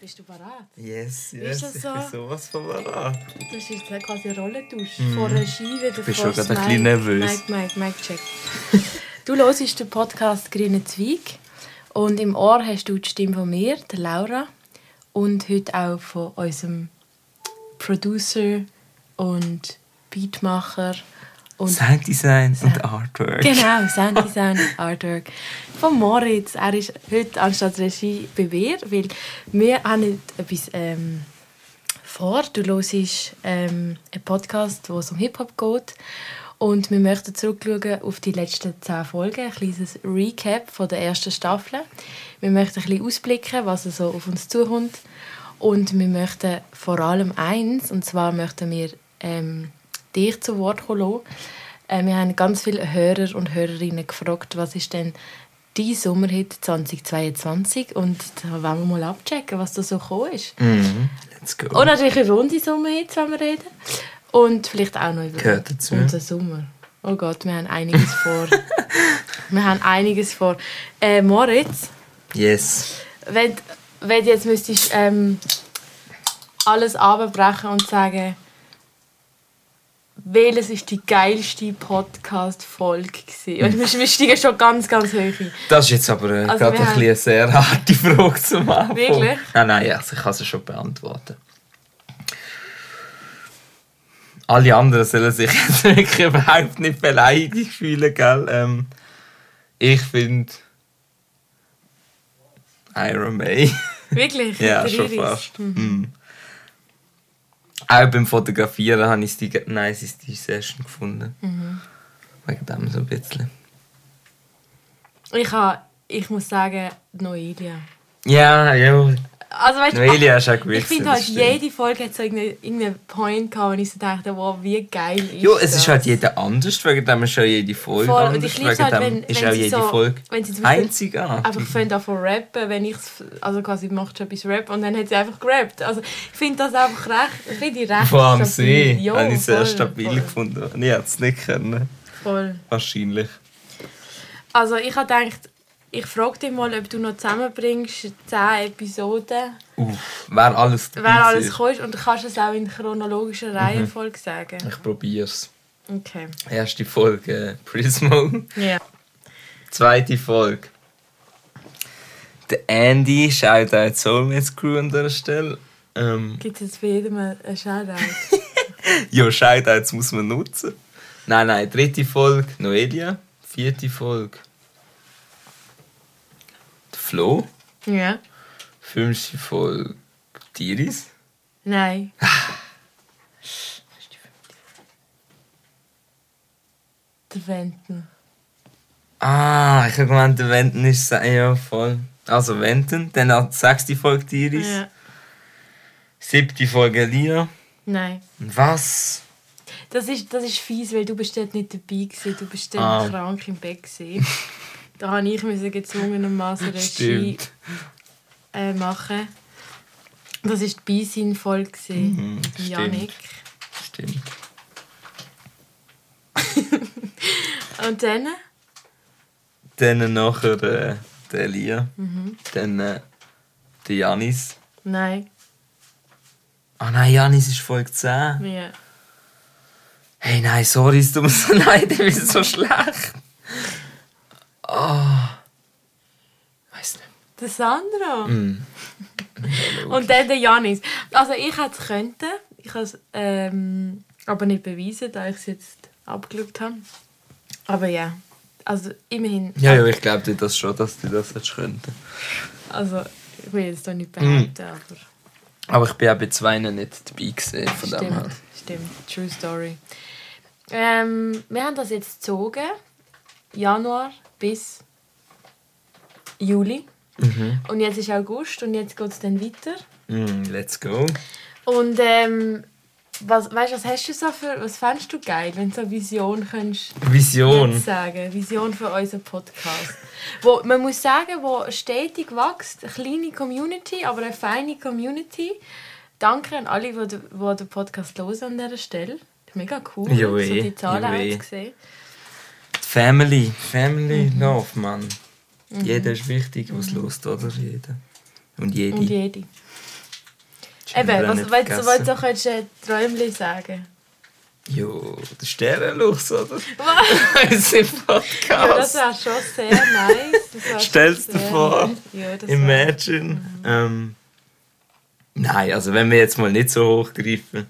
Bist du bereit? Yes, Ist yes, das ich so? bin sowas von bereit. Das ist jetzt quasi eine Rollentausch. Vor Regie wieder Mhm. bist vor schon gerade ein bisschen nervös. Mike, Mike, Mike, check. du hörst den Podcast «Grüne Zweig» und im Ohr hast du die Stimme von mir, der Laura, und heute auch von unserem Producer und Beatmacher und Sounddesign und Artwork. Genau, Sounddesign und Artwork. Von Moritz. Er ist heute anstatt Regie bei mir, weil wir haben heute etwas ähm, vor. Du hörst ähm, einen Podcast, wo es um Hip-Hop geht. Und wir möchten zurückschauen auf die letzten zehn Folgen, ein kleines Recap von der ersten Staffel. Wir möchten ein bisschen ausblicken, was so auf uns zukommt. Und wir möchten vor allem eins, und zwar möchten wir ähm, dich zu Wort kommen lassen. Äh, wir haben ganz viele Hörer und Hörerinnen gefragt, was ist denn dein Sommerhit 2022? Und da wollen wir mal abchecken, was da so gekommen ist. Mhm. Let's go. Und natürlich über unsere Sommerhits, wenn wir reden. Und vielleicht auch noch über Gehört dazu. unseren Sommer. Oh Gott, wir haben einiges vor. wir haben einiges vor. Äh, Moritz, Yes. wenn, wenn du jetzt müsstest ähm, alles abbrechen und sagen, welches ist die geilste Podcast-Folge gewesen? Und wir, steigen schon ganz, ganz hoch ein. Das ist jetzt aber äh, Also gerade ein haben- eine sehr harte Frage zum Anfang. Wirklich? Nein, nein, also ich kann sie schon beantworten. Alle anderen sollen sich jetzt wirklich überhaupt nicht beleidigt fühlen, gell? Ähm, ich finde Iron May. Wirklich? ja, schon fast. Mhm. Auch beim Fotografieren habe ich die niceste Session gefunden. Mhm. Wegen dem so ein bisschen. Ich, ha, ich muss sagen, Noelia. Ja, ja. Also, weißt, Noelia ist auch Ich gewesen, finde halt, jede Folge hat so irgendeinen irgendeinen Point gehabt, wo ich so dachte, wow, wie geil ist Jo, es das? ist halt jeder anders, wegen dem ist auch jede Folge Voll, anders. und ich liebe halt, wenn, ist wenn auch jede so, Folge wenn sie einzigartig. einfach fängt an zu rappen, wenn ich also quasi macht schon etwas Rap und dann hat sie einfach gerappt. Also ich finde das einfach recht, finde ich recht Vor allem stabil. sie Ja, habe ich sehr stabil voll, gefunden. Ich hätte es nicht können. Voll. Wahrscheinlich. Also ich habe gedacht, ich frage dich mal, ob du noch zusammenbringst 10 Episoden, Uff, wer alles wer alles kommt und du kannst es auch in chronologischer Reihenfolge sagen. Ich probiere es. Okay. Erste Folge äh, Prismo. Ja. Zweite Folge. Der Andy, Shoutout Soulmates Crew an dieser Stelle. Ähm, Gibt es jetzt für jedem einen Shoutout? ja, Shoutouts muss man nutzen. Nein, nein, dritte Folge Noelia. Vierte Folge Flo. ja. Fünfte Folge Tiris. Nein. Der Wenten. Ah, ich habe gemeint, der Wenden ist ja voll. Also Wenden, dann auch die sechste Folge Tiris. Ja. Siebte Folge Lia. Nein. Was? Das ist, das ist fies, weil du bist dort nicht dabei gewesen. Du bist dort Ah. krank im Bett gewesen. da habe ich müssen gezwungenermaßen Regie äh, machen. Das war die Beisein-Folge. gewesen, Mhm. Janik. Stimmt. Und dann? Dann nachher äh, der Lia. Mhm. Dann äh, der Janis. Nein. Ah nein, Janis ist Folge 10. Ja. Hey, nein, sorry, es tut mir so leid, ich bin so schlecht. Oh. Weiß nicht. Der Sandro. Mm. Und dann der Janis. Also ich hätte es könnten. Ich habe es ähm, aber nicht beweisen, da ich es jetzt abgeschaut habe. Aber ja. Also immerhin. Ja, ja, ich glaube dir das schon, dass du das hättest können. Also ich will jetzt doch nicht behaupten, aber Aber ich bin auch bei zwei nicht dabei gewesen, von dem her. stimmt. Stimmt. True Story. Ähm, wir haben das jetzt gezogen. Januar bis Juli. Mhm. Und jetzt ist August und jetzt geht es dann weiter. Mm, let's go. Und ähm, was, weißt, was hast du so für, was fändest du geil, wenn du so eine Vision könntest Vision. sagen, Vision für unseren Podcast. Wo, man muss sagen, wo stetig wächst, eine kleine Community, aber eine feine Community. Danke an alle, die, den- die den Podcast hören an dieser Stelle. Mega cool, Ja, so die Zahlen Ja, weh. auch zu sehen. Family. Family Mhm. Love, Mann. Jeder ist wichtig, was los, oder? Jeder. Und jede. Und jede. Eben, was nicht willst du, du könntest ein Träumchen sagen? Jo, der Sternenluchs, oder? Was? Unser Ja, das Podcast. wäre schon sehr nice. Stell's dir vor. Ja, Imagine. Ähm, nein, also wenn wir jetzt mal nicht so hochgreifen,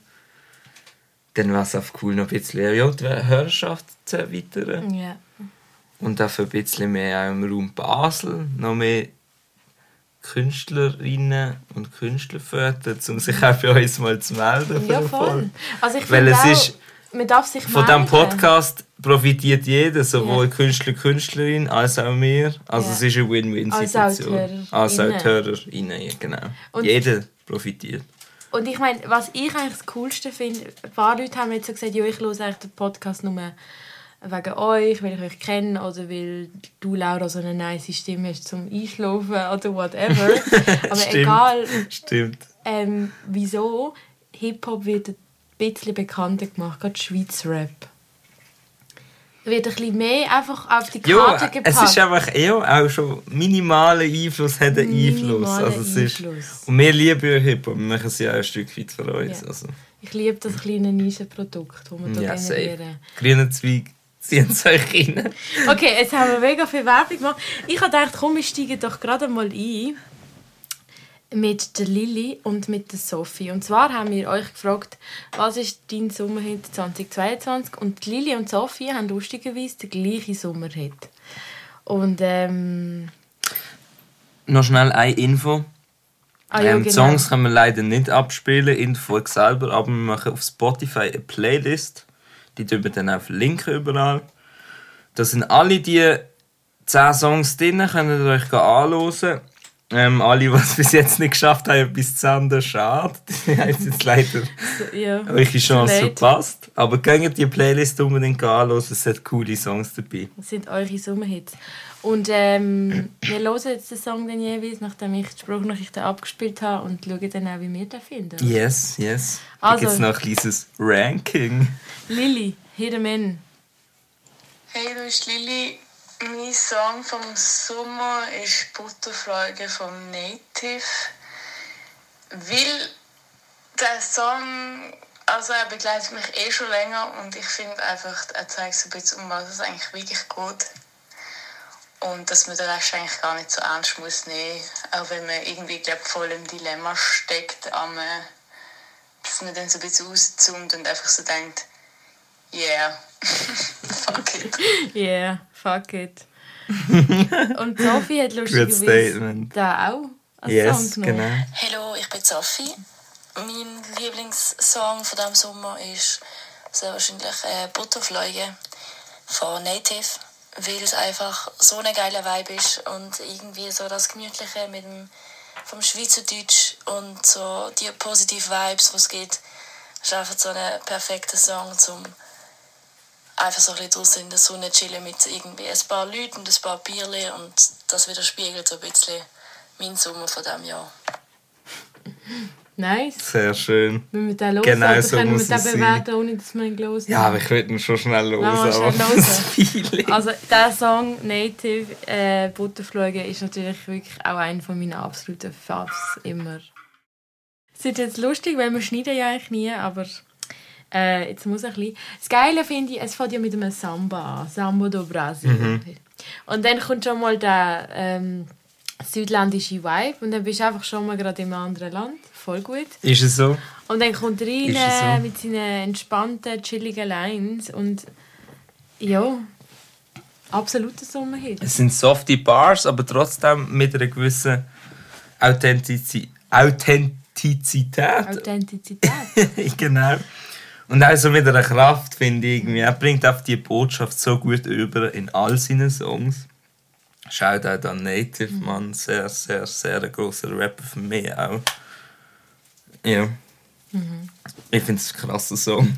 dann wäre es einfach cool, noch ein bisschen ja, die Hörerschaft zu erweitern. Ja. Und dafür ein bisschen mehr auch im Raum Basel, noch mehr Künstlerinnen und Künstler fördern, um sich auch bei uns mal zu melden. ja, voll. Also ich Weil es auch, ist- man darf sich Von diesem. Podcast profitiert jeder, sowohl Ja. Künstler, Künstlerin als auch wir. Also Ja. es ist eine Win-Win-Situation. Als auch Als auch die HörerInnen, ja, genau. Und- jeder profitiert. Und ich meine, was ich eigentlich das Coolste finde, ein paar Leute haben jetzt so gesagt, ja, ich höre eigentlich den Podcast nur wegen euch, weil ich euch kenne oder weil du, Laura, so eine nice Stimme hast zum Einschlafen oder whatever. Aber Stimmt. egal, Stimmt. ähm, wieso, Hip-Hop wird ein bisschen bekannter gemacht, gerade Schweizer Rap. Wird ein bisschen mehr einfach auf die Karte gepackt. es ist einfach ja, auch schon minimaler Einfluss hat einen Einfluss. Also es ist, Einfluss. und wir lieben Hip-Hop, wir machen es ja auch ein Stück weit für uns. Ja. Also, Ich liebe das kleine Nischenprodukt, das wir hier ja, generieren. Grüne Zweig, ziehen es euch rein. Okay, jetzt haben wir mega viel Werbung gemacht. Ich habe gedacht, komm, wir steigen doch gerade mal ein mit der Lilly und mit der Sophie. Und zwar haben wir euch gefragt, was ist dein Sommerhit 2022? Und Lilly und Sophie haben lustigerweise den gleichen Sommerhit. Und ähm... Noch schnell eine Info. Ah, ja, ähm, die genau. Songs können wir leider nicht abspielen in der Folge selber, aber wir machen auf Spotify eine Playlist. Die tun dann auch verlinken überall. Da sind alle die 10 Songs drin, könnt ihr euch anschauen. Ähm, alle, die es bis jetzt nicht geschafft haben, bis zu Ende, schade. Die haben jetzt leider Ja, eure Chance Late. verpasst. Aber geht die Playlist unbedingt anschauen, es sind coole Songs dabei. Das sind eure Sommerhits. Und ähm, wir hören jetzt den Song dann jeweils, nachdem ich die Sprachnachrichten abgespielt habe und schauen dann auch, wie wir den finden. Yes, yes. Da Also- gibt es noch ein kleines Ranking. Lilly, hit 'em in. Hey, du bist Lili. Mein Song vom Sommer ist Butterflüge vom Native. Weil der Song, also er begleitet mich eh schon länger und ich finde einfach, er zeigt so ein bisschen, um was es eigentlich wirklich geht. Und dass man den Rest eigentlich gar nicht so ernst muss nehmen. Auch wenn man irgendwie, glaub, voll im Dilemma steckt, am, äh, dass man dann so ein bisschen auszoomt und einfach so denkt, yeah, fuck it. Yeah, fuck it. und Sophie hat lustigerweise Statement. da auch als Yes, Song genommen. genau. Hallo, ich bin Sophie. Mein Lieblingssong von diesem Sommer ist sehr wahrscheinlich äh, Butterfliege von Native, weil es einfach so eine geile Vibe ist und irgendwie so das Gemütliche mit dem vom Schweizerdeutsch und so die positive Vibes, es gibt, ist einfach so ein perfekter Song zum einfach so ein bisschen draußen in der Sonne chillen mit irgendwie ein paar Leuten und ein paar Bierchen und das widerspiegelt so ein bisschen meinen Sommer von diesem Jahr. Nice. Sehr schön. Wenn wir den hören, Genau so können wir den bewerten, ohne dass wir ihn gelesen Ja, aber ich würde ihn schon schnell los. Lass mal aber schnell das Feeling. Also der Song Native äh, Butterflüge ist natürlich wirklich auch einer von meinen absoluten Faves immer. Es ist jetzt lustig, weil wir schneiden ja eigentlich nie, aber äh, jetzt muss ich ein bisschen. Das Geile finde ich, es fängt ja mit einem Samba an, Samba do Brasil. Mhm. Und dann kommt schon mal der ähm, südländische Vibe und dann bist du einfach schon mal gerade im anderen Land, voll gut. Ist es so? Und dann kommt er rein so? mit seinen entspannten, chilligen Lines und ja, absoluter Sommerhit. Es sind softe Bars, aber trotzdem mit einer gewissen Authentizi Authentizität. Authentizität. genau. Und auch so mit einer Kraft, finde ich. Irgendwie. Er bringt auf die Botschaft so gut über in all seinen Songs. Schaut auch an Native, Mhm. Mann. Sehr, sehr, sehr ein grosser Rapper für mich auch. Ja. Mhm. Ich finde es ein krasser Song.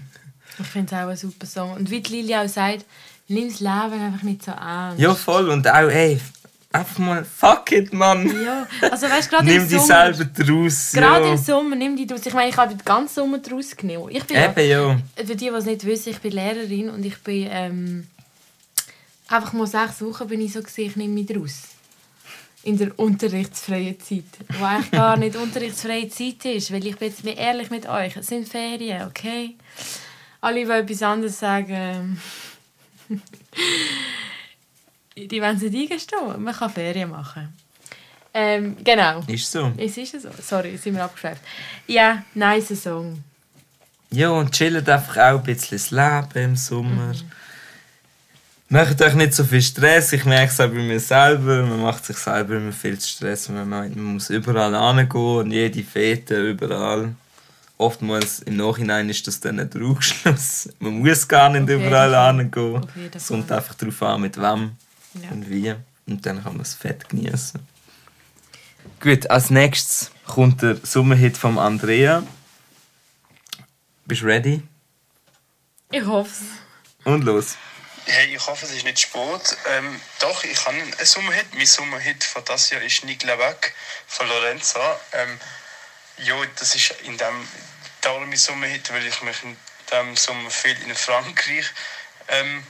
ich finde es auch ein super Song. Und wie die Lili auch sagt, nimm das Leben einfach nicht so ernst. Ja, voll. Und auch, ey, einfach mal, fuck it, Mann. Ja, also weißt du, gerade Nimm im dich Sommer... selber draus. Gerade ja. im Sommer, nimm die draus. Ich meine, ich habe den ganzen Sommer draus genommen. Ich bin ja, Eben, ja. für die, die es nicht wissen, ich bin Lehrerin und ich bin ähm, einfach mal sechs Wochen bin ich so gesehen, ich nehme mich draus. In der unterrichtsfreien Zeit. Wo eigentlich gar nicht unterrichtsfreie Zeit ist, weil ich bin jetzt ehrlich mit euch, es sind Ferien, okay? Alle, die etwas anderes sagen, die wollen sich eingestehen. Man kann Ferien machen. Ähm, genau. Ist so. Es ist so. Sorry, sind wir abgeschweift. Ja, nice Song. Ja, und chillt einfach auch ein bisschen das Leben im Sommer. Macht euch nicht so viel Stress. Ich merke es auch bei mir selber. Man macht sich selber immer viel zu Stress. Man meint, man muss überall hingehen und jede Fete überall. Oftmals im Nachhinein ist das dann ein Trugschluss. Man muss gar nicht jeden überall hingehen. Es kommt einfach darauf an, mit wem Ja. und wie. Und dann kann man es fett genießen. Gut, als nächstes kommt der Sommerhit von Andrea. Bist du ready? Ich hoffe es. Und los. Hey, ich hoffe, es ist nicht spät. Ähm, doch, ich habe einen Sommerhit. Mein Sommerhit von das Jahr ist Nick Lebec von Lorenzo. Ähm, ja, das ist in dem darum mein Sommerhit, weil ich mich in diesem Sommer viel in Frankreich ähm,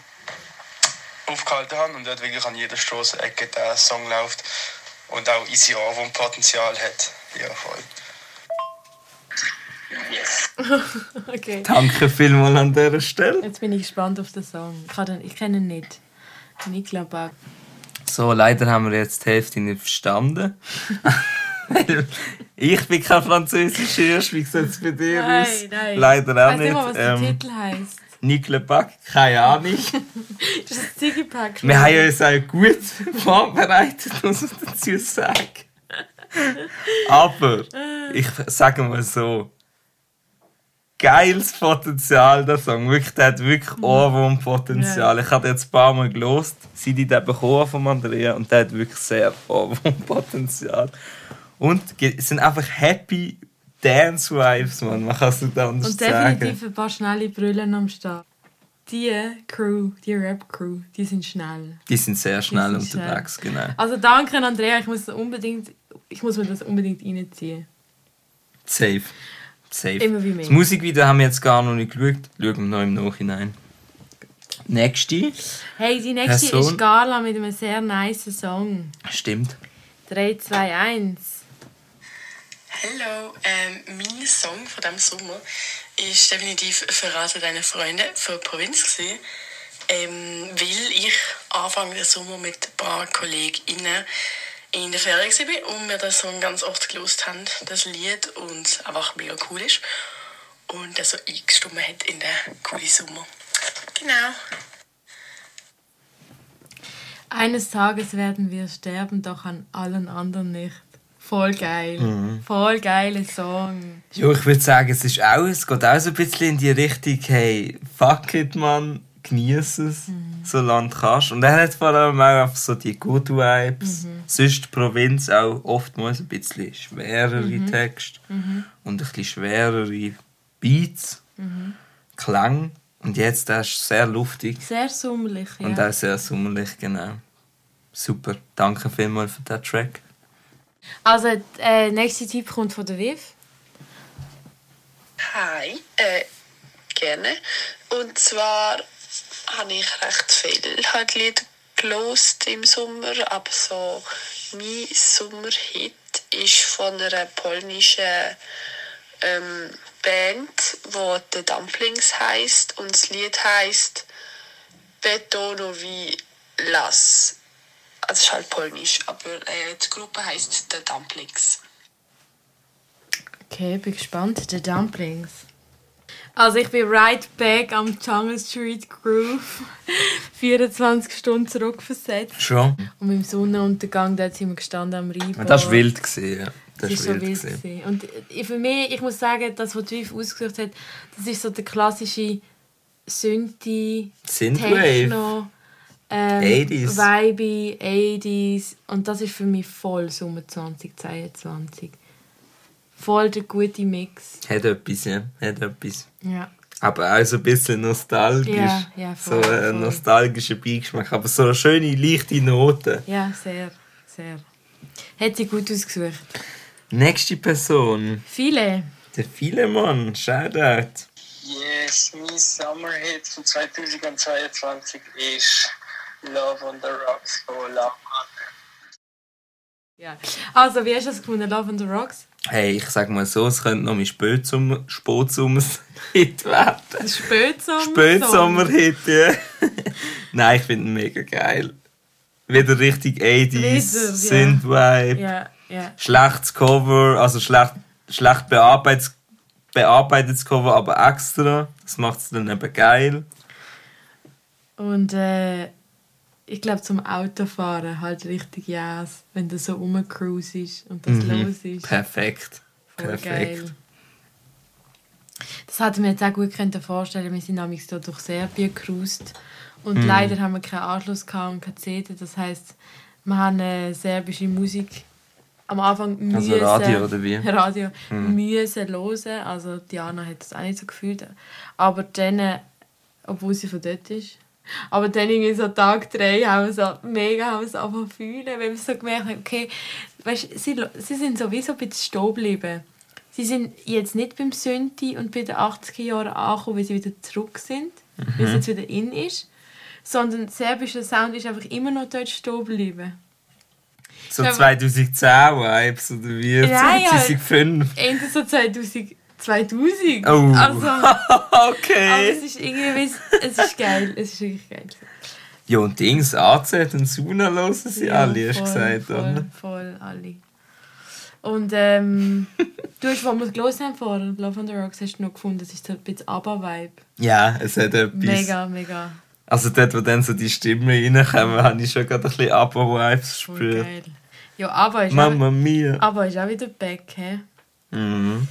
aufgehalten habe und dort wirklich an jeder Straßenecke der Song läuft und auch easy Potenzial hat. Ja, voll. Okay. Danke vielmals an dieser Stelle. Jetzt bin ich gespannt auf den Song. Ich, kann den, ich kenne ihn nicht. Nikla Bag. So, leider haben wir jetzt die Hälfte nicht verstanden. Weil ich bin kein Französisch, wie sieht es bei dir Nein, aus? nein. Leider auch ich weiß nicht mal, was der ähm, Titel heisst. Nicola Back, keine Ahnung. Das ist ein Ziggy-Pack. Wir haben uns auch gut vorbereitet, muss man dazu sagen. Aber, ich sage mal so, geiles Potenzial, der Song. Wirklich, der hat wirklich Ohrwurmpotenzial. Ich habe jetzt ein paar Mal gelost, seit ich den bekommen von Andrea, und der hat wirklich sehr Ohrwurmpotenzial. Und es sind einfach happy Dance Vibes, man. Man kann es nicht anders Und definitiv sagen. ein paar schnelle Brüllen am Start. Die Crew, die Rap-Crew, die sind schnell. Die sind sehr schnell sind unterwegs, genau. Also danke an Andrea, ich muss, unbedingt, ich muss mir das unbedingt reinziehen. Safe. Safe. Immer wie mehr. Das Musikvideo haben wir jetzt gar noch nicht geschaut. Schauen wir noch im Nachhinein. Nächste. Hey, die nächste Person. ist Gala mit einem sehr nice Song. Stimmt. 3, 2, 1. Hallo, ähm, mein Song von diesem Sommer ist definitiv «Verrate deine Freunde» von Provinz. Gewesen. Ähm, weil ich Anfang des Sommer mit ein paar KollegInnen in der Ferien war und wir den Song ganz oft gelost haben, das Lied, und einfach mega cool ist. Und er so eingestimmt hat in den coolen Sommer. Genau. Eines Tages werden wir sterben, doch an allen anderen nicht. Voll geil. Voll geiler Song. Ja, ich würde sagen, es ist auch, es geht auch so ein bisschen in die Richtung, hey, fuck it, man, genieß es, solange du kannst. Und er hat vor allem auch einfach so die Good Vibes. Sonst die Provinz auch oftmals ein bisschen schwerere Texte und ein bisschen schwerere Beats, Klang. Und jetzt, der ist sehr luftig Sehr sommerlich, ja. und auch sehr sommerlich, genau. Super, danke vielmals für den Track. Also, der äh, nächste Tipp kommt von der Viv. Hi, äh, gerne. Und zwar habe ich recht viel halt Lieder gelost im Sommer, aber so mein Sommerhit ist von einer polnischen ähm, Band, wo The Dumplings heißt und das Lied heißt Betonowi Las. Also es ist halt polnisch, aber äh, die Gruppe heißt The Dumplings. Okay, bin gespannt. The Dumplings. Also ich bin right back am Jungle Street Groove. 24 Stunden zurückversetzt. Schon? Und mit dem Sonnenuntergang, dort sind wir gestanden am Rheinbad. Das war wild. Gewesen, ja. Das Das war war so wild. wild. gewesen. Und für mich, ich muss sagen, das, was Viv ausgesucht hat, das ist so der klassische Synthi. Techno, ähm, 80s. Vibe, 80s. Und das ist für mich voll Sommer 2022. Voll der gute Mix. Hat etwas, ja. Hat etwas. Ja. Aber auch so ein bisschen nostalgisch. Ja, ja, voll, so ein voll. nostalgischer Beigeschmack. Aber so eine schöne, leichte Note. Ja, sehr, sehr. Hat sie gut ausgesucht. Nächste Person. Viele. Der Philemon. Shoutout. Yes, mein Summerhit von 2022 ist Love on the Rocks von Lachmann. Ja. Also, wie hast du das gefunden, Love on the Rocks? Hey, ich sag mal so, es könnte noch mein Spätsommer, Spätsommer-Hit werden. Spätsommer. Spätsommer-Hit, ja. Nein, ich finde ihn mega geil. Wieder richtig 80s, Wieder, ja. Synthvibe, Ja, ja. schlechtes Cover, also schlecht, schlecht bearbeitetes, bearbeitetes Cover, aber extra. Das macht es dann eben geil. Und äh, ich glaube, zum Autofahren halt richtig yes, wenn du so rumcruisest und das los ist. Perfekt. Voll Perfekt. geil. Das hätte ich mir jetzt auch gut können vorstellen Wir sind nämlich so durch Serbien gecruised. Und Mhm. leider haben wir keinen Anschluss gehabt und keine CD. Das heisst, wir haben serbische Musik am Anfang müssen... Also Radio, oder wie? Radio müssen hören. Also Diana hat das auch nicht so gefühlt. Aber dann, obwohl sie von dort ist... Aber dann irgendwie so Tag 3 haben wir so mega haben zu fühlen, weil wir so gemerkt haben, okay, weißt, sie, sie sind sowieso ein bisschen stehen geblieben. Sie sind jetzt nicht beim Synthi und bei den 80er Jahren angekommen, weil sie wieder zurück sind, weil es jetzt wieder in ist, sondern der serbische Sound ist einfach immer noch dort stehen geblieben. So Ja, 2010 Vibes oder wie? Ja, ja. 2005. Ende so 2000. 2000. Oh. Also, aber okay. es ist irgendwie, es ist geil, es ist wirklich geil. Ja, und Dings, AZ und Suna hören sie Ja, alle, hast du voll, gesagt, voll, oder? Voll, alle. Und ähm, du hast, wo wir es gelesen haben vorher, Love on the Rocks, hast du noch gefunden, es ist ein bisschen ABBA-Vibe. Ja, es hat etwas. Mega, mega. Also dort, wo dann so die Stimmen reinkommen, habe ich schon gerade ein bisschen ABBA-Vibes Voll gespürt. geil. Ja, ABBA ist, Mamma auch, mia. ABBA ist auch wieder back, hä? Mhm.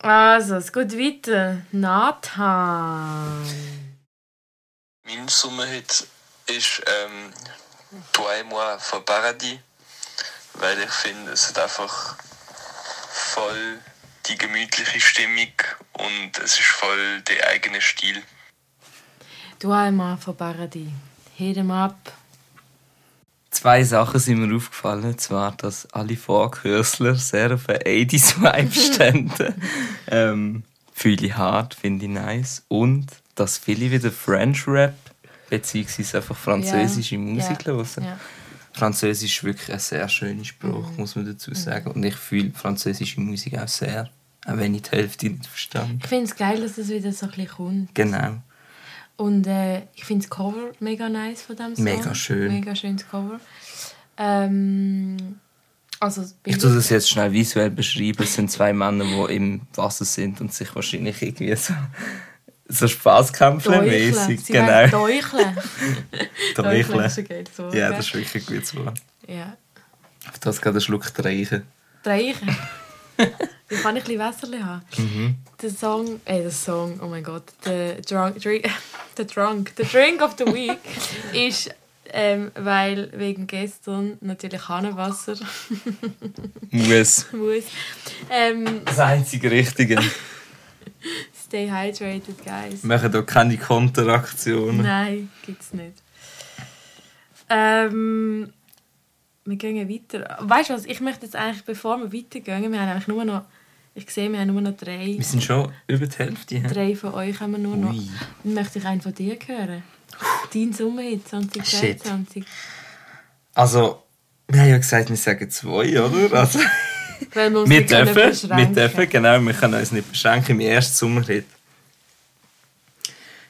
Also, es geht weiter. Nathan. Mein Sommerhit ist ähm, Toi et moi von Paradis, weil ich finde, es hat einfach voll die gemütliche Stimmung und es ist voll der eigene Stil. Du einmal von Paradis. Hit 'em up. Zwei Sachen sind mir aufgefallen. Zwar, dass alle Vorkürzler sehr auf einen 80s-Vibe standen. ähm, Fühle ich hart, finde ich nice. Und dass viele wieder French Rap beziehungsweise einfach französische Ja, Musik ja, hören. Ja. Französisch ist wirklich ein sehr schöner Spruch, Mhm. muss man dazu sagen. Und ich fühle französische Musik auch sehr. Auch wenn ich die Hälfte nicht verstehe. Ich finde es geil, dass es wieder so ein bisschen kommt. Genau. Und äh, ich finde das Cover mega nice von dem Song. Mega schön. Mega schönes Cover. Ähm, also, Ich tue das jetzt schnell visuell beschreiben. Es sind zwei Männer, die im Wasser sind und sich wahrscheinlich irgendwie so, so Spaßkämpfle-mäßig. Sie Genau. wollen Teucheln. Teucheln. ist ein geiles Wort. Ja, das ist wirklich ein gutes Wort. Ja. Auf das gerade einen Schluck trinken. Dreichen. Wie kann ich ein bisschen Wässerchen haben? Mhm. Der Song, äh, der Song, oh mein Gott, der Drunk, drink, der Drunk, der Drink of the Week ist, ähm, weil wegen gestern natürlich Hahnenwasser Muss. muss. Ähm, Das einzige Richtige. stay hydrated, guys. Wir machen hier keine Konteraktionen. Nein, gibt's nicht. Ähm, wir gehen weiter. Weißt du was? Ich möchte jetzt eigentlich, bevor wir weitergehen, wir haben eigentlich nur noch, ich sehe, wir haben nur noch drei. Wir sind schon über die Hälfte. hä? Drei von euch haben wir nur noch. Ui. Dann möchte ich einen von dir hören. Dein Sommerhit 2022. Also, wir haben ja gesagt, wir sagen zwei, oder? Also, Weil wir uns wir dürfen, wir dürfen, genau, wir können uns nicht beschränken. Mein erster Sommerhit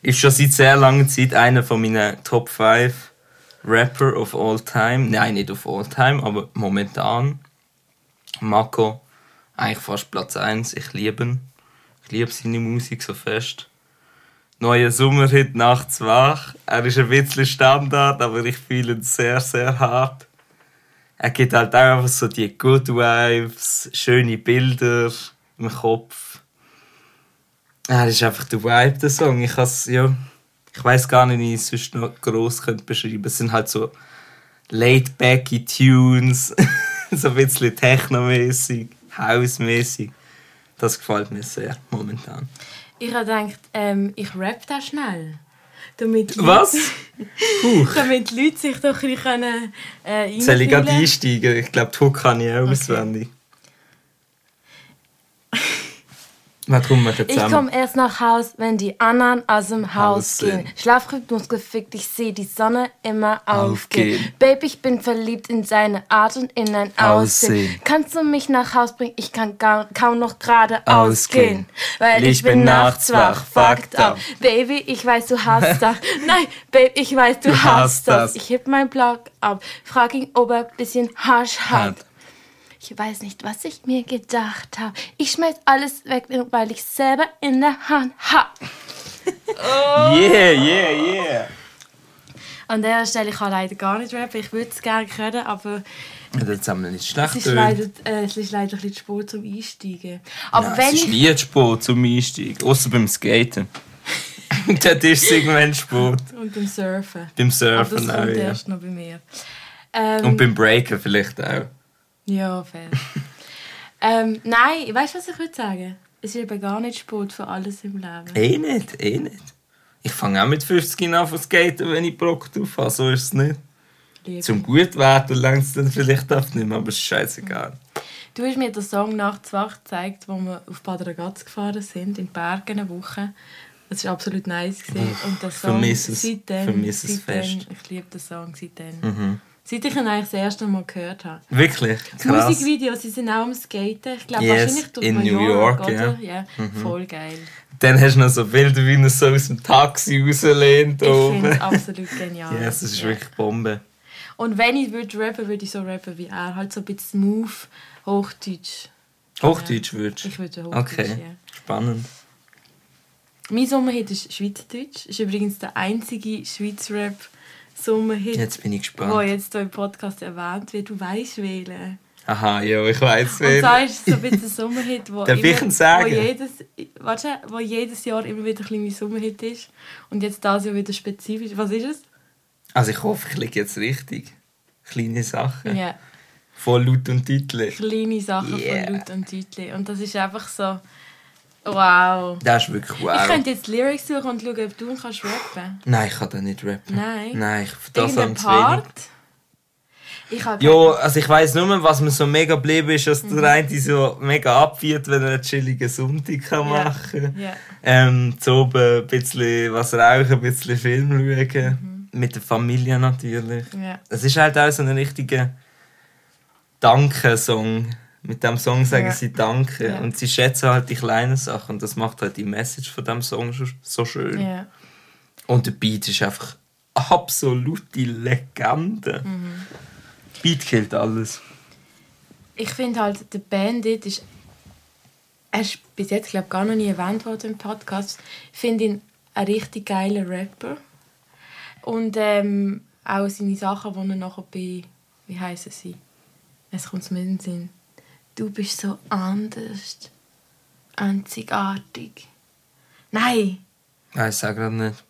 ist schon seit sehr langer Zeit einer von meinen Top 5 Rapper of all time. Nein, nicht of all time, aber momentan. Mako, eigentlich fast Platz 1. Ich liebe ihn. Ich liebe seine Musik so fest. Neuer Sommerhit nachts wach. Er ist ein bisschen Standard, aber ich fühle ihn sehr, sehr hart. Er gibt halt auch einfach so die Good Vibes, schöne Bilder im Kopf. Er ist einfach der Vibe, der Song. Ich has, ja, ich weiß gar nicht, wie ich es sonst noch gross könnte beschreiben. Es sind halt so laid-backy Tunes, so ein bisschen technomäßig, house-mäßig. Das gefällt mir sehr momentan. Ich habe gedacht, ähm, ich rap da schnell. Damit die Was? Leute- damit die Leute sich doch ein bisschen können, äh, Soll ich gerade einsteigen? Ich glaube, die Hook kann ich auch Okay. auswendig. Kommen wir Ich komme erst nach Haus, wenn die anderen aus dem Haus Haus gehen. Schlafrhythmus gefickt, ich sehe die Sonne immer aufgehen. Aufgehen. Babe, ich bin verliebt in seine Art und in ein Aussehen. Aussehen. Kannst du mich nach Haus bringen? Ich kann kaum noch gerade Ausgehen. Weil ich, Ich bin nachts wach, fucked up. Baby, ich weiß, du hast das. Nein, Babe, ich weiß, du, Du hast das. das. Ich heb mein Blog ab, frag ihn, ob er ein bisschen Hasch hat. Hat. Ich weiß nicht, was ich mir gedacht habe. Ich schmeiß alles weg, weil ich selber in der Hand hab. Yeah, yeah, yeah. An der Stelle, ich kann leider gar nicht rappen. Ich würde es gerne können, aber Ja, das haben wir nicht es schlecht ist, tönt. leider, äh, es ist leider ein bisschen Spur zum Einsteigen. Aber Ja, wenn es ist ich... nie ein Sport zum Einstieg, außer beim Skaten. Dort ist es irgendwann Sport. Und beim Surfen. Beim Aber das Surfen auch, kommt ja. erst noch bei mir. Ähm, Und beim Breaken vielleicht auch. Ja, fair. ähm, nein, weißt du, was ich würde sagen? Es ist eben gar nicht Sport für alles im Leben. Eh nicht, eh nicht. Ich fange auch mit 50 an zu skaten, wenn ich Bock drauf habe. So ist es nicht. Liebe. Zum gut werden längt es dann vielleicht oft nicht mehr, aber es ist scheißegal. Du hast mir den Song «Nachts wach» gezeigt, wo wir auf Bad Ragaz gefahren sind, in die Berge eine Woche. Das war absolut nice. Gewesen. Und der Song vermisse es. seitdem, Vermisse es seitdem fest. ich liebe den Song seitdem. Mhm. Seit ich ihn eigentlich das erste Mal gehört habe. Wirklich? Das Krass. Musikvideo, sie sind auch am Skaten. Ich glaube Yes, wahrscheinlich durch in New York, York, oder? ja. Mhm. ja. Voll geil. Dann hast du noch so Bilder, wie er so aus dem Taxi rauslehnt. Ich finde es absolut genial. Ja, yes, das ist Ja. wirklich Bombe. Und wenn ich würde rappen, würde ich so rappen wie er. Halt so ein bisschen smooth, Hochdeutsch. Hochdeutsch würdest du? Ich würde Hochdeutsch, Okay, ja. spannend. Mein Sommerhit ist Schweizerdeutsch. Ist übrigens der einzige Schweizer Rap Sommerhit, Jetzt bin ich gespannt. jetzt hier im Podcast erwähnt wird. Du weißt wählen. Aha, ja, ich weiß Und wen. zwar ist so ein bisschen ein Sommerhit, wo, ihn sagen? wo, jedes, warte, wo jedes Jahr immer wieder ein mein Sommerhit ist. Und jetzt das Jahr wieder spezifisch. Was ist es? Also ich hoffe, ich liege jetzt richtig. Kleine Sachen. Ja, Voll laut und deutlich. kleine Sachen Yeah. von Laut und Deutlich. Und das ist einfach so, wow. Das ist wirklich wow. Ich könnte jetzt Lyrics suchen und schauen, ob du kannst rappen Nein, ich kann da nicht rappen. Nein. Nein, ich das haben zu wenig. Ich habe Ja, also ich weiss nur, was mir so mega geblieben ist, dass Mhm. der eine so mega abfährt, wenn er einen chilligen Sonntag kann Ja. machen kann. Ja. Ähm, zu oben ein bisschen was rauchen, ein bisschen Film schauen. Mhm. Mit der Familie natürlich. Ja. Es ist halt auch so ein richtiger Danke-Song. Mit dem Song sagen Ja. sie Danke. Ja. Und sie schätzen halt die kleinen Sachen. Und das macht halt die Message von dem Song so- schön. Ja. Und der Beat ist einfach absolute Legende. Mhm. Beat killt alles. Ich finde halt, der Bandit ist. Er ist bis jetzt, glaube gar noch nie erwähnt worden im Podcast. Ich finde ihn ein richtig geiler Rapper. Und ähm, auch seine Sachen, die er nachher bei. Wie heißen sie? Es kommt mir in den Sinn. Du bist so anders. Einzigartig. Nein! Nein, sag grad nicht.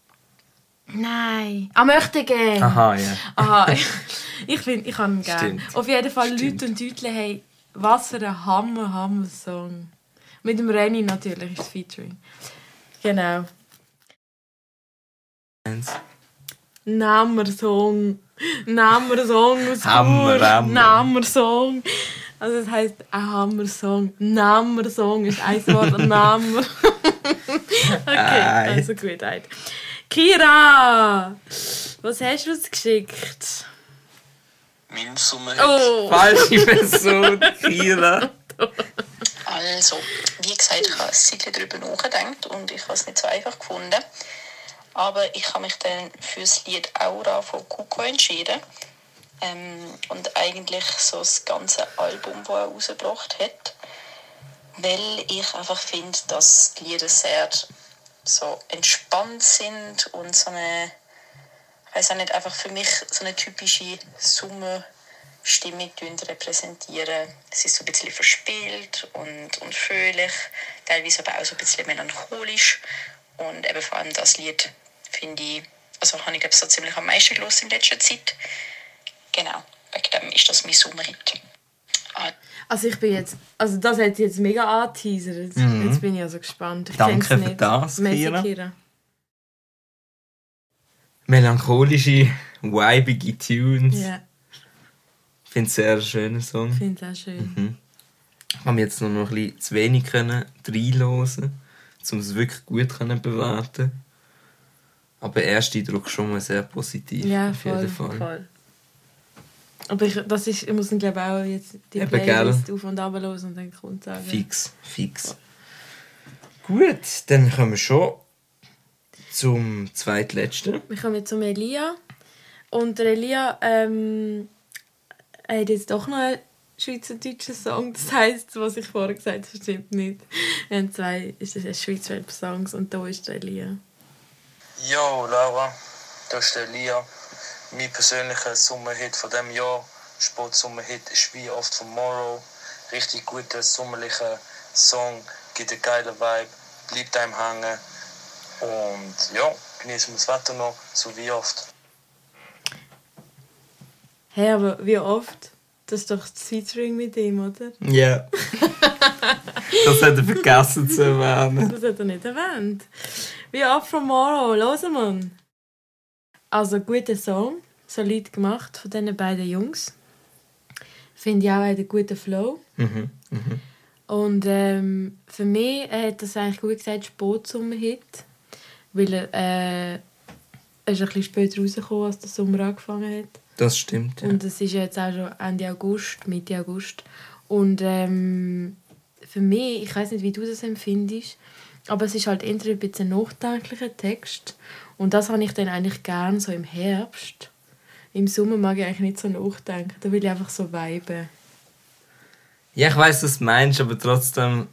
Nein! Ah, möchte gern! Aha, ja. Aha, ich finde, ich habe ihn gerne. Auf jeden Fall Stimmt. Leute und Deutle, hey, was für ein Hammer, Hammer Song. Mit dem Renny natürlich ist das Featuring. Genau. Eins. Nammer Song. Nammer Song aus Hammer. Hammer. Nammer Song. Also das heisst ein Hammer Song. Nammer Song ist ein Wort. Nammer. okay, also gut. Ein. Kira! Was hast du uns geschickt? Mein Sommerhit. Oh! Falsche Person, Kira. Also, wie gesagt, ich habe ein Zeitchen darüber nachgedacht und ich habe es nicht so einfach gefunden. Aber ich habe mich dann für das Lied Aura von Kuko entschieden. Ähm, und eigentlich so das ganze Album, das er rausgebracht hat. Weil ich einfach finde, dass die Lieder sehr so entspannt sind und so eine, ich weiß auch nicht, einfach für mich so eine typische Sommerstimmung repräsentieren. Es ist so ein bisschen verspielt und, und fröhlich, teilweise aber auch so ein bisschen melancholisch. Und eben vor allem das Lied finde ich, also habe ich glaube so ziemlich am meisten gelesen in letzter Zeit. Genau, wegen dem ist das mein Sommerhit. Ah, Also ich bin jetzt, also das hat jetzt mega angeteasert. Jetzt bin ich also gespannt. Ich Mhm. Danke kenn's für nicht. das, Kira. Kira. Melancholische, vibige Tunes. Ja, Ich finde es sehr ein schöner Song. ich finde es auch schön. Mhm. Ich habe jetzt noch ein bisschen zu wenig können reinhören, um es wirklich gut können bewerten Aber der erste Eindruck schon mal sehr positiv. Ja, auf voll, jeden Fall. voll. Aber ich, das ist, ich muss dann glaube auch jetzt die Eben, Playlist auf und runter hören und dann kommt sagen. Fix, fix. Gut, dann kommen wir schon zum zweitletzten. Wir kommen jetzt zum Elia. Und der Elia ähm, hat jetzt doch noch einen schweizerdeutschen Song. Das heisst, was ich vorher gesagt habe, stimmt nicht. Wir haben zwei ist das Schweizer Songs und da ist der Elia. Yo, Laura, das ist der Lia. Mein persönlicher Sommerhit von diesem Jahr, Sportsommerhit, ist wie oft von Morrow. Richtig guter, sommerlicher Song, gibt einen geilen Vibe, bleibt einem hängen. Und ja, genießen wir das Wetter noch, so wie oft. Hey, aber wie oft? Das ist doch das Featuring mit ihm, oder? Ja. das hat er vergessen zu erwähnen. Das hat er nicht erwähnt. Wie oft from Morrow, hören wir. Also, guter Song, solid gemacht von diesen beiden Jungs. Finde ich auch einen guten Flow. Mhm, mhm. Und ähm, für mich hat das eigentlich gut gesagt, Sportsommer-Hit. Weil er, äh, er ist ein bisschen später rausgekommen, als der Sommer angefangen hat. Das stimmt. Ja. Und es ist jetzt auch schon Ende August, Mitte August. Und ähm, für mich, ich weiß nicht, wie du das empfindest, aber es ist halt entweder ein bisschen nachdenklicher Text. Und das habe ich dann eigentlich gern so im Herbst. Im Sommer mag ich eigentlich nicht so nachdenken. Da will ich einfach so viben. Ja, ich weiß, was du meinst, aber trotzdem,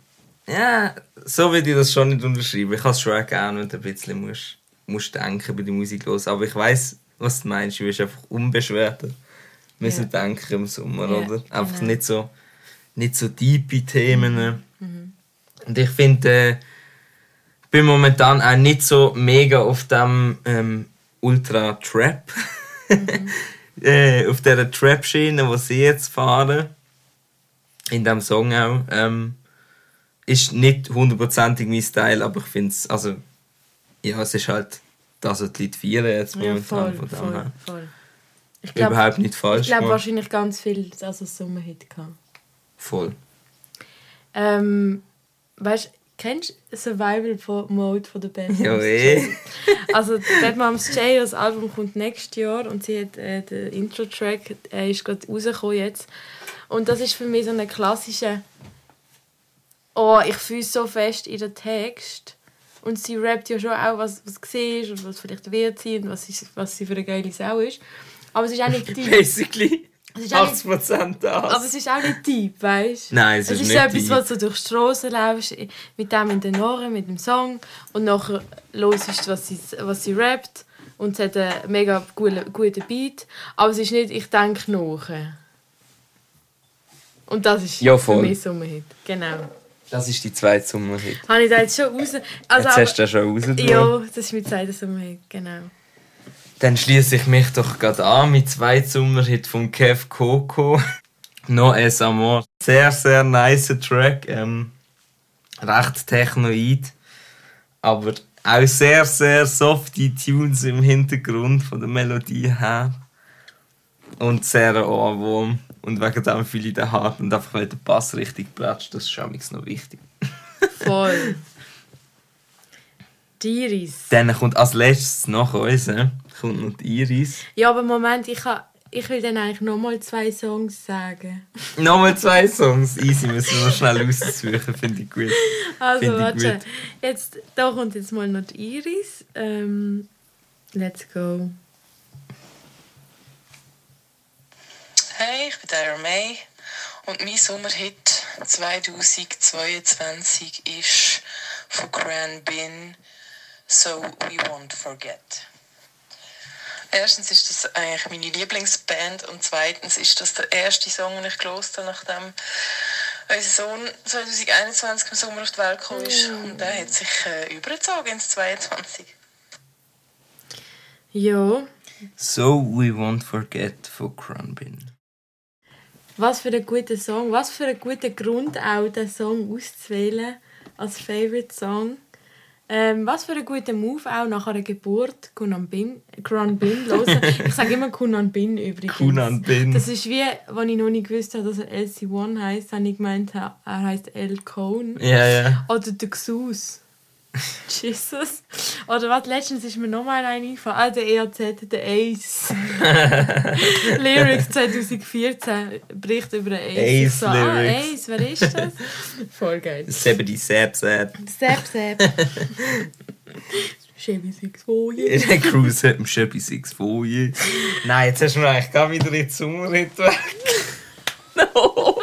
ja, so würde ich das schon nicht unterschreiben. Ich kann es schon auch gerne, wenn du ein bisschen musst, musst denken bei der Musik los. Aber ich weiß, was du meinst. Du wirst einfach unbeschwerter müssen Ja. denken im Sommer, Ja, oder? Einfach genau. nicht so, nicht so tiefe Themen. Mhm. Und ich finde, äh, bin momentan auch nicht so mega auf dem ähm, Ultra-Trap. Äh, auf dieser Trap-Schiene, die sie jetzt fahren. In diesem Song auch. Ähm, ist nicht hundertprozentig mein Style, aber ich finde es, also, ja, es ist halt das, was die Leute feiern jetzt Ja, momentan. voll, von dem voll, her. voll. Ich glaube Überhaupt nicht falsch glaub, gemacht. wahrscheinlich ganz viel also Sommerhit gehabt. Voll. Ähm, weißt du, kennst du Survival Mode von der Band? Ja, eh. Also, Bad Moms J, das Album kommt nächstes Jahr und sie hat äh, den Intro-Track äh, ist gerade rausgekommen jetzt. Und das ist für mich so eine klassische. Oh, ich fühle so fest in den Text. Und sie rappt ja schon auch, was, was war und was vielleicht wird sie und was, ist, was sie für eine geile Sau ist. Aber es ist auch nicht deep. Basically Es ist auch nicht 80% das. aber es ist auch nicht deep, weißt du? Nein, es es ist ist nicht so etwas, deep. wo du durch die Straße läufst, mit dem in den Ohren, mit dem Song und nachher hörst was sie, was sie rappt und es hat einen mega guten, guten Beat, aber es ist nicht, ich denke nach. Und das ist Ja, für voll. mich Sommerhit. Genau. Das ist die zweite Sommerhit. Habe ich da jetzt schon raus... Also, Jetzt hast du das schon rausgenommen. ja, das ist mein zweiter Sommerhit, genau. Dann schließe ich mich doch gerade an mit zwei Sommerhit von Kev Coco. No es Amor. Sehr, sehr nice Track. Ähm, recht technoid. Aber auch sehr, sehr softe Tunes im Hintergrund von der Melodie her. Und sehr Ohrwurm. Und wegen dem fühle ich den hart. Und einfach weil der Bass richtig platscht, das ist schon noch wichtig. Voll. Die Iris. Dann kommt als letztes nach uns, kommt noch die Iris. Ja, aber Moment, ich, ha, ich will dann eigentlich nochmal zwei Songs sagen. Nochmal zwei Songs. Easy, müssen wir noch schnell raussuchen, finde ich gut. Also, ich warte. gut. Jetzt, da kommt jetzt mal noch die Iris. Ähm, let's go. Hey, ich bin Dara May und mein Sommerhit 2022 ist von Cran Bin So We Won't Forget. Erstens ist das eigentlich meine Lieblingsband und zweitens ist das der erste Song, den ich gelost habe, nachdem unser Sohn 2021 im Sommer auf die Welt gekommen ist. Und der hat sich äh, übergezogen ins 22. Ja, So We Won't Forget von Cranbin. was für ein guter Song. Was für ein guter Grund auch, den Song auszuwählen als Favorite Song. Ähm, was für ein guter Move auch nach einer Geburt Kunan Bin, Kunan Bin hören. Ich sage immer Kunan Bin übrigens. Kunan Bin. Das ist wie, als ich noch nicht gewusst habe, dass er LC1 heisst, habe ich gemeint, er heisst El Cone. Ja, ja. Oder der Xus. Jesus. Oder was, letztens ist mir nochmal ein eingefallen. Ah, der EAZ, der Ace. Lyrics 2014 Bericht über den Ace. Ace so, ah, Lyrics. Ace, wer ist das? Voll geil. Die Sap Sap. Sepp, Sepp. Chevy Six Folie. Der Cruise hat schon bei Six Folie. Nein, jetzt hast du mir eigentlich gar wieder in die Sommerritt weg. no.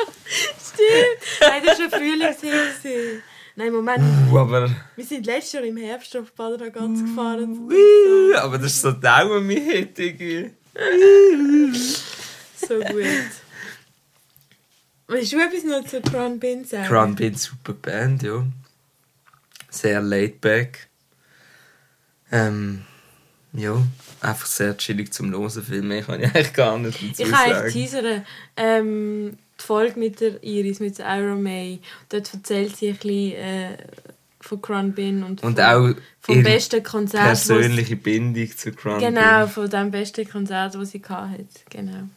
Stimmt. Nein, das war schon Frühlingshilfe. Nein, Moment. Uh, aber... Wir sind letztes Jahr im Herbst auf Badra ganz gefahren. Uh, aber das ist so Daumen Hit irgendwie. So gut. Willst du etwas noch zu Crown Bin sagen? Crown super Band, ja. Sehr laid back. Ähm, ja, einfach sehr chillig zum Hören. Viel mehr kann ich eigentlich gar nicht dazu Ich kann eigentlich sagen. teasern, ähm, die Folge mit der Iris, mit der Ira May. Dort erzählt sie ein bisschen äh, von Crown Bin und, Und von, auch vom besten Konzert. persönliche Bindung zu Crown Genau, von dem besten Konzert, das sie hatte. Genau.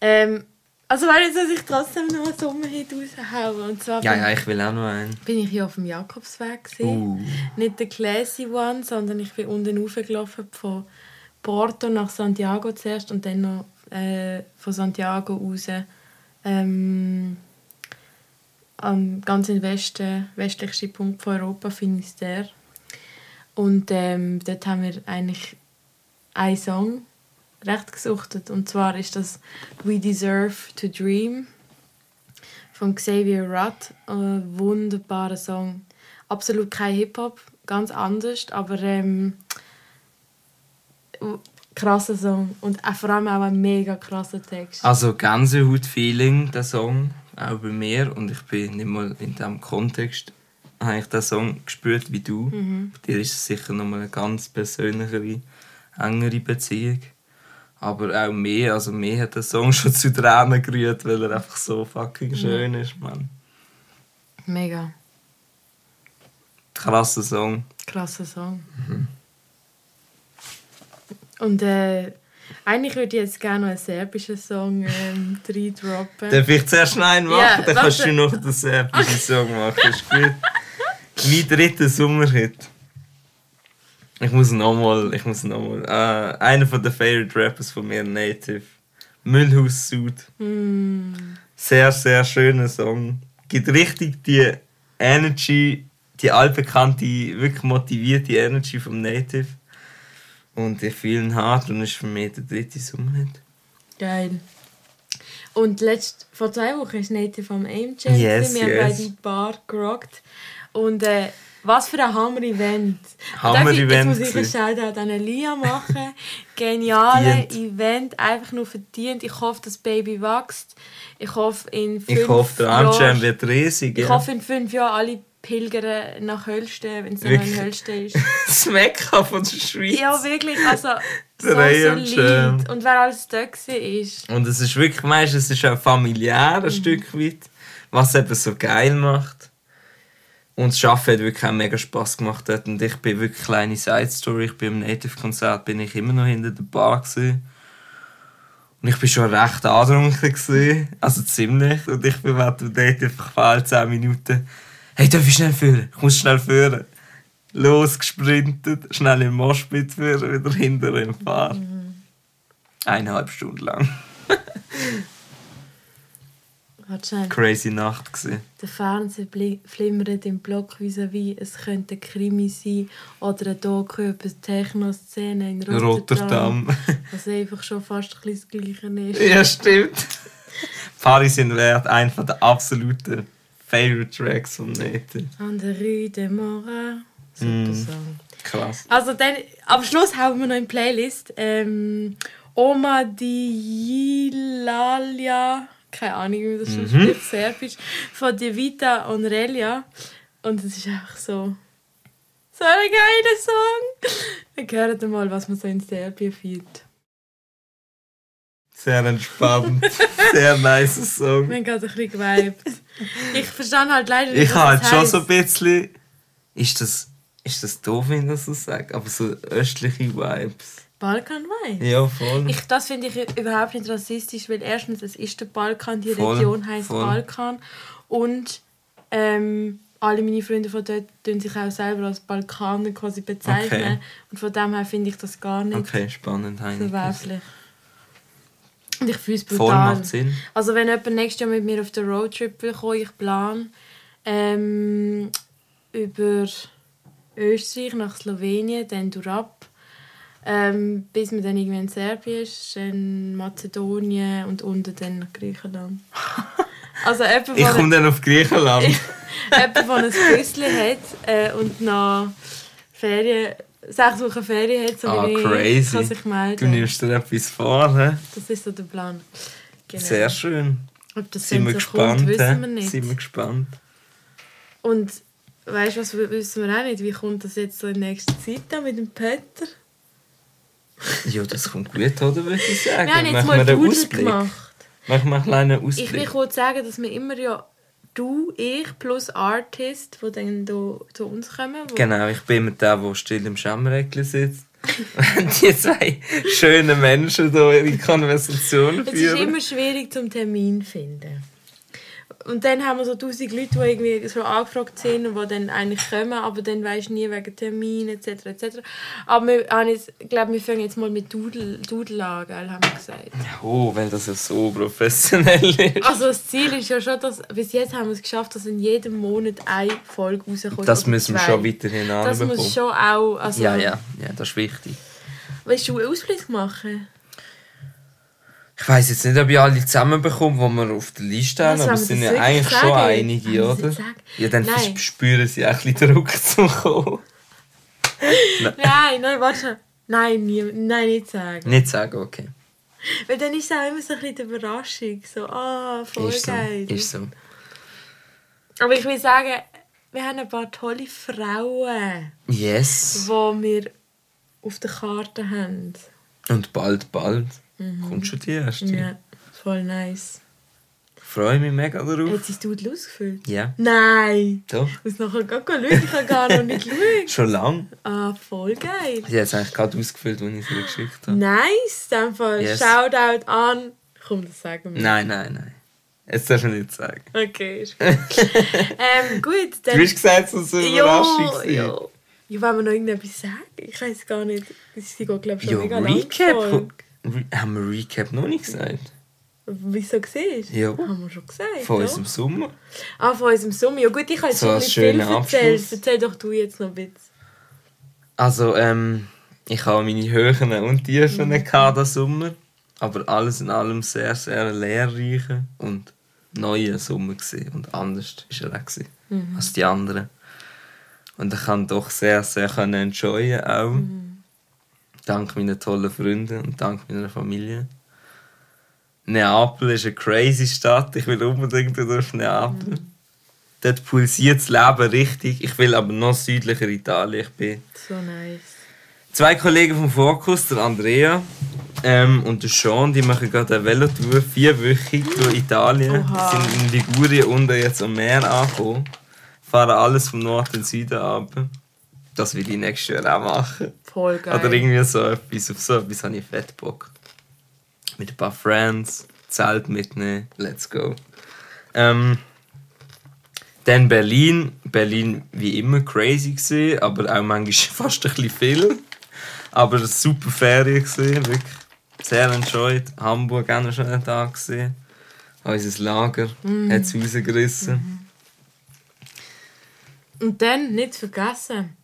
Ähm, also weil jetzt, dass ich trotzdem noch einen Sommerhit raushaue. Und zwar Ja, bin, ja, ich will auch noch einen. bin ich ja auf dem Jakobsweg. Uh. Nicht der classy one, sondern ich bin unten raufgelaufen von Porto nach Santiago zuerst und dann noch äh, von Santiago raus ähm, am ganz Westen, westlichsten Punkt von Europa, Finisterre. Und ähm, dort haben wir eigentlich einen Song recht gesuchtet. Und zwar ist das «We Deserve to Dream» von Xavier Rudd. Ein wunderbarer Song. Absolut kein Hip-Hop, ganz anders, aber ähm, krasser Song. Und auch vor allem auch ein mega krasser Text. Also Gänsehaut-Feeling, der Song, auch bei mir. Und ich bin nicht mal in diesem Kontext habe ich den Song gespürt wie du. Bei dir ist es sicher nochmal eine ganz persönlichere, engere Beziehung. Aber auch mehr, also mir hat der Song schon zu Tränen gerührt, weil er einfach so fucking schön ist, Mann. Mega Krasser Song. krasser Song. Und äh, eigentlich würde ich jetzt gerne noch einen serbischen Song ähm, reindroppen. Darf ich zuerst noch einen machen? Ja, dann kannst du noch den serbischen Song machen. Ist gut. mein dritter Sommerhit. Ich muss nochmal, ich muss nochmal. Äh, einer von den Favorite Rappers von mir, Native. Müllhaus Suit. Sehr, sehr schöner Song. Gibt richtig die Energy, die allbekannte, wirklich motivierte Energy vom Native. Und ich fühle hart und ist für mich der dritte Sommerhit. Geil. Und letzt, vor zwei Wochen ist Native am AMJ. Yes, wir haben yes. bei die Bar gerockt. Und äh, was für ein Hammer-Event. Hammer-Event Jetzt muss ich gewesen. einen Shoutout an Elia machen. Geniale Verdient. Event, einfach nur verdient. Ich hoffe, das Baby wächst. Ich hoffe, in fünf Ich hoffe, der Jahren... Amsterdam wird riesig. Ich ja. hoffe, in fünf Jahren alle pilgern nach Hölsten, wenn es noch in Hölsten ist. das Mekka von der Schweiz. Ja, wirklich. Also, so, Der so Amsterdam. lieb. Und wer alles da war, ist... Und es ist wirklich, weißt, es ist auch familiär Mhm. ein Stück weit, was eben so geil macht. Und das Arbeiten hat wirklich auch mega Spass gemacht dort. Und ich bin wirklich kleine Side Story. Ich bin im Native-Konzert bin ich immer noch hinter der Bar gewesen. Und ich bin schon recht angetrunken. Also ziemlich. Und ich bin während dem alle 10 Minuten «Hey, darf ich schnell führen? Ich muss schnell führen!» Losgesprintet, schnell im Moschpit führen, wieder hinter im Fahr. Mhm. Eineinhalb Stunden lang. Crazy Nacht gewesen. Der Fernseher flimmert im Block vis-à-vis. Es könnte ein Krimi sein oder ein Doku über die Techno-Szene in Rotterdam. Rotterdam. Was einfach schon fast ein bisschen das Gleiche ist. ja, stimmt. Paris in Wert, einer der absoluten Favorite Tracks von Nete. An der Rue de Morin. Super Mm. Song. Krass. Also dann, am Schluss haben wir noch eine Playlist. Ähm, Oma di Ilalia, keine Ahnung, wie das schon spricht, Serbisch, von Divita und Relia. Und es ist einfach so, so ein geiler Song. Dann hört ihr mal, was man so in Serbien fühlt. Sehr entspannt. Sehr nice Song. Wir haben gerade ein bisschen geweibt. Ich verstehe halt leider Ich was habe halt schon heisst. so ein bisschen Ist das, ist das doof, wenn ich das so sage? Aber so östliche Vibes. Balkan Vibes. Ja, voll. Ich, das finde ich überhaupt nicht rassistisch, weil erstens, es ist der Balkan, die Voll, Region heißt voll. Balkan. Und ähm, alle meine Freunde von dort tun sich auch selber als Balkaner quasi bezeichnen. Okay. Und von dem her finde ich das gar nicht Okay, spannend. ich nicht verwerflich. Und ich fühle es Voll brutal. macht Sinn. Also wenn jemand nächstes Jahr mit mir auf den Roadtrip will kommen, ich plane ähm, über Österreich nach Slowenien, dann durchab, ähm, bis man dann irgendwie in Serbien ist, dann Mazedonien und unten dann nach Griechenland. Also jemand, Ich komme dann auf Griechenland. jemand, der ein Büsschen hat äh, und noch Ferien, sechs Wochen Ferien hat, so Ah, wie crazy. kann sich melden. Du nimmst dir etwas vor. He? Das ist so der Plan. Genau. Sehr schön. Ob das Sind wir so kommt, gespannt. wissen wir nicht. Sind wir gespannt. Und weißt du, was wissen wir auch nicht? Wie kommt das jetzt so in nächster Zeit dann mit dem Peter? Ja, das kommt gut, oder? Würde ich sagen. Wir haben jetzt Machen mal einen Ausblick. gemacht. Machen wir einen kleinen Ich will Ausblick. kurz sagen, dass wir immer ja du, ich plus Artist, die dann da zu uns kommen. Genau, ich bin mit der, der still im Schammereckchen sitzt. Und die zwei schönen Menschen hier ihre Konversation Es ist führen. immer schwierig zum Termin zu finden. Und dann haben wir so tausend Leute, die irgendwie so angefragt sind und die dann eigentlich kommen, aber dann weisst du nie wegen Termin etc. etc. Aber wir, haben jetzt, ich glaube, wir fangen jetzt mal mit Doodle, Doodle an, gell, haben wir gesagt. Oh, weil das ja so professionell ist. Also das Ziel ist ja schon, dass bis jetzt haben wir es geschafft, dass in jedem Monat eine Folge rauskommt. Das müssen wir zwei. schon weiterhin Das anbekommen. muss schon auch... Also, Ja, ja, ja, das ist wichtig. Willst du einen Ausblick machen? Ich weiss jetzt nicht, ob ich alle zusammenbekomme, die wir auf der Liste haben, Was, aber es sind ja eigentlich wirklich schon sagen? einige, Haben oder? sagen? Ja, dann Nein. spüren sie auch ein bisschen Druck zu kommen. Nein, nein, warte. schnell. Nein, nie, nein, nicht sagen. Nicht sagen, okay. Weil dann ist es auch immer so ein bisschen die Überraschung. So, ah, voll Ist so. geil. Ist so. Aber ich will sagen, wir haben ein paar tolle Frauen, Yes. die wir auf der Karte haben. Und bald, bald kommt schon die erste. Mhm. Ja, voll nice. Ich freue mich mega Hat darauf. sie das Doodle ausgefüllt? Ja, Nein! doch. Ich muss nachher gar schauen, ich habe gar noch nicht geschaut. Schon lang. Ah, voll geil. Sie hat es eigentlich gerade ausgefüllt, als ich sie geschickt habe. Nice, dem Fall Yes. Shoutout an. Komm, das sagen wir. Nein, nein, nein. Jetzt darfst du nicht sagen. Okay, ist gut. ähm, gut, dann... Du hast gesagt, es soll eine Überraschung ja, sein. ja. Wollen wir noch irgendetwas sagen? Ich weiß gar nicht. Sie geht, glaube ich, schon Ja, mega lang. Recap. Re haben wir Recap noch nicht gesagt? Wieso siehst du? Ja. Haben wir schon gesagt, Von ja? unserem Sommer? Ah, von unserem Sommer. Ja gut, ich habe jetzt So schon bisschen viel erzählt. Erzähl doch du jetzt noch ein bisschen. Also, ähm, ich habe meine Höhen und Tiefen Mhm. gehabt diesen Sommer. Aber alles in allem sehr, sehr lehrreicher und neuer Sommer gewesen. Und anders war er auch Mhm. als die anderen. Und ich kann doch sehr, sehr können enjoyen auch. Mhm. Dank meinen tollen Freunden und dank meiner Familie. Neapel ist eine crazy Stadt. Ich will unbedingt auf Neapel. Mhm. Dort pulsiert das Leben richtig. Ich will aber noch südlicher Italien. Ich bin So nice. Zwei Kollegen vom Fokus, der Andrea ähm, und der Sean, die machen gerade eine Velotour, vierwöchig durch Italien. Oha. Sind in Ligurien unten jetzt am Meer angekommen. Fahren alles vom Norden in den Süden ab. Das will ich nächstes Jahr auch machen. Voll geil. Oder irgendwie so etwas. Auf so etwas habe ich fett Bock. Mit ein paar Friends, Zelt mitnehmen, let's go. Ähm, dann Berlin. Berlin wie immer crazy gesehen, aber auch manchmal fast ein bisschen viel. Aber eine super Ferien gesehen, wirklich sehr enjoyed. Hamburg auch noch schon einen Tag gesehen. Unser Lager hat es rausgerissen. Und dann, nicht vergessen,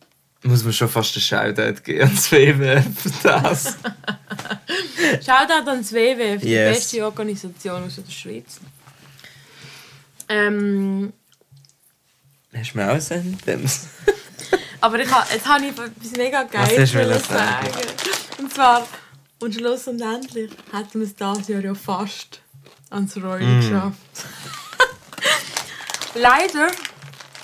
Muss man schon fast einen Shoutout geben ans WWF für das. Shoutout an das WWF, die Yes. beste Organisation aus der Schweiz. Ähm, Hast du mir auch Sentenz? aber ich ha, jetzt habe ich etwas mega Was Geiles wollen sagen. Und zwar, und Schluss und endlich hätten wir es dieses Jahr ja fast ans Rollen Mm. geschafft. leider,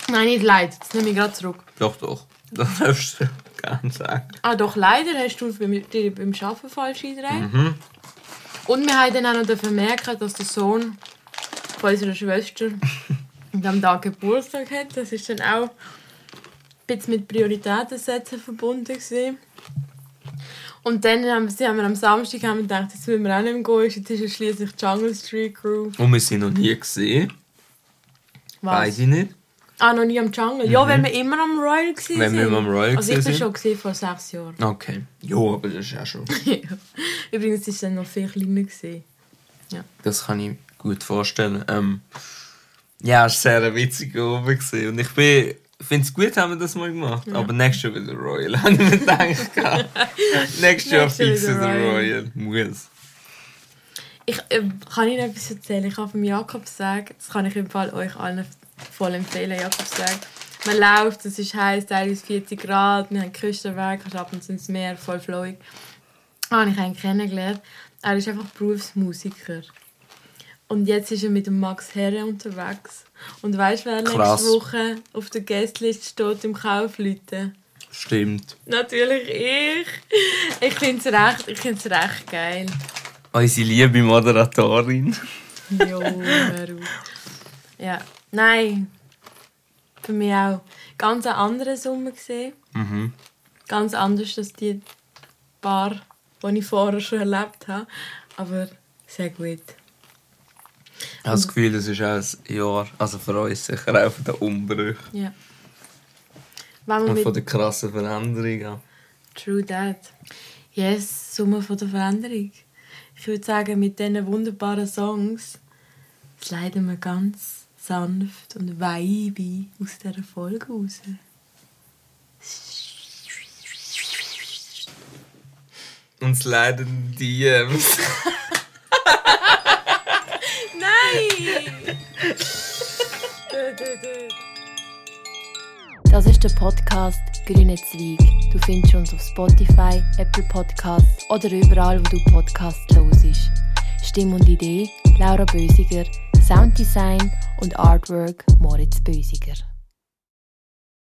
nein, nicht leider, das nehme ich gerade zurück. Doch, doch. Das darfst du gerne sagen. Ah, doch, leider hast du beim, dir beim Arbeiten falsch eingetragen. Mhm. Und wir haben dann auch noch merken, dass der Sohn von unserer Schwester diesem Tag Geburtstag hat. Das ist dann auch bisschen mit Prioritäten setzen verbunden. Gewesen. Und dann haben wir, haben wir am Samstag haben wir gedacht, jetzt müssen wir auch nicht mehr gehen. Jetzt ist es schliesslich Jungle Street Crew. Und wir sind noch nie gesehen. Was? Beide nicht. Ah, noch nie am Jungle? Ja, wenn wir immer am Royal waren. Mhm. Wenn wir immer am Royal Also ich gewesen bin schon gewesen, vor sechs Jahren. Okay. Ja, aber das ist ja schon. Übrigens war es dann noch viel kleiner. Gewesen. Das kann ich gut vorstellen. Ähm, ja, es war sehr witzig oben. Gewesen. Und ich bin. Finde es gut, haben wir das mal gemacht. Aber nächstes Jahr wieder Royal, habe ich mir gedacht. nächstes Jahr Nächstes Jahr fix wieder wieder Royal. Royal. Muss. Ich äh, kann Ihnen etwas erzählen. Ich habe vom Jakobsweg, das kann ich im Fall euch allen voll empfehlen, Jakobsweg. Man läuft, es ist heiß, teilweise 40 Grad, wir haben Küstenweg, kannst ab und zu ins Meer, voll flowig. Ah, habe ich einen kennengelernt. Er ist einfach Berufsmusiker. Und jetzt ist er mit dem Max Herre unterwegs. Und weißt du, wer Krass. nächste Woche auf der Gästeliste steht im Kaufleuten? Stimmt. Natürlich ich. Ich finde es recht, ich find's recht geil. Unsere liebe Moderatorin. Jo. Ja, nein. Für mich auch. Ganz einen anderen Sommer gesehen. Mhm. Ganz anders als die paar, die ich vorher schon erlebt habe. Aber sehr gut. Ich habe das Gefühl, es ist auch ein Jahr, also für uns sicher auch von der Umbrüche Ja. Und von der krassen Veränderungen. True That. Yes, Sommer von der Veränderung. Ich würde sagen, mit diesen wunderbaren Songs sliden wir ganz sanft und weibig aus dieser Folge raus. Uns leiden die DMs. Nein! Das ist der Podcast Grüne Zweig. Du findest uns auf Spotify, Apple Podcasts oder überall, wo du Podcasts hörst. Stimme und Idee Laura Bösiger, Sounddesign und Artwork Moritz Bösiger.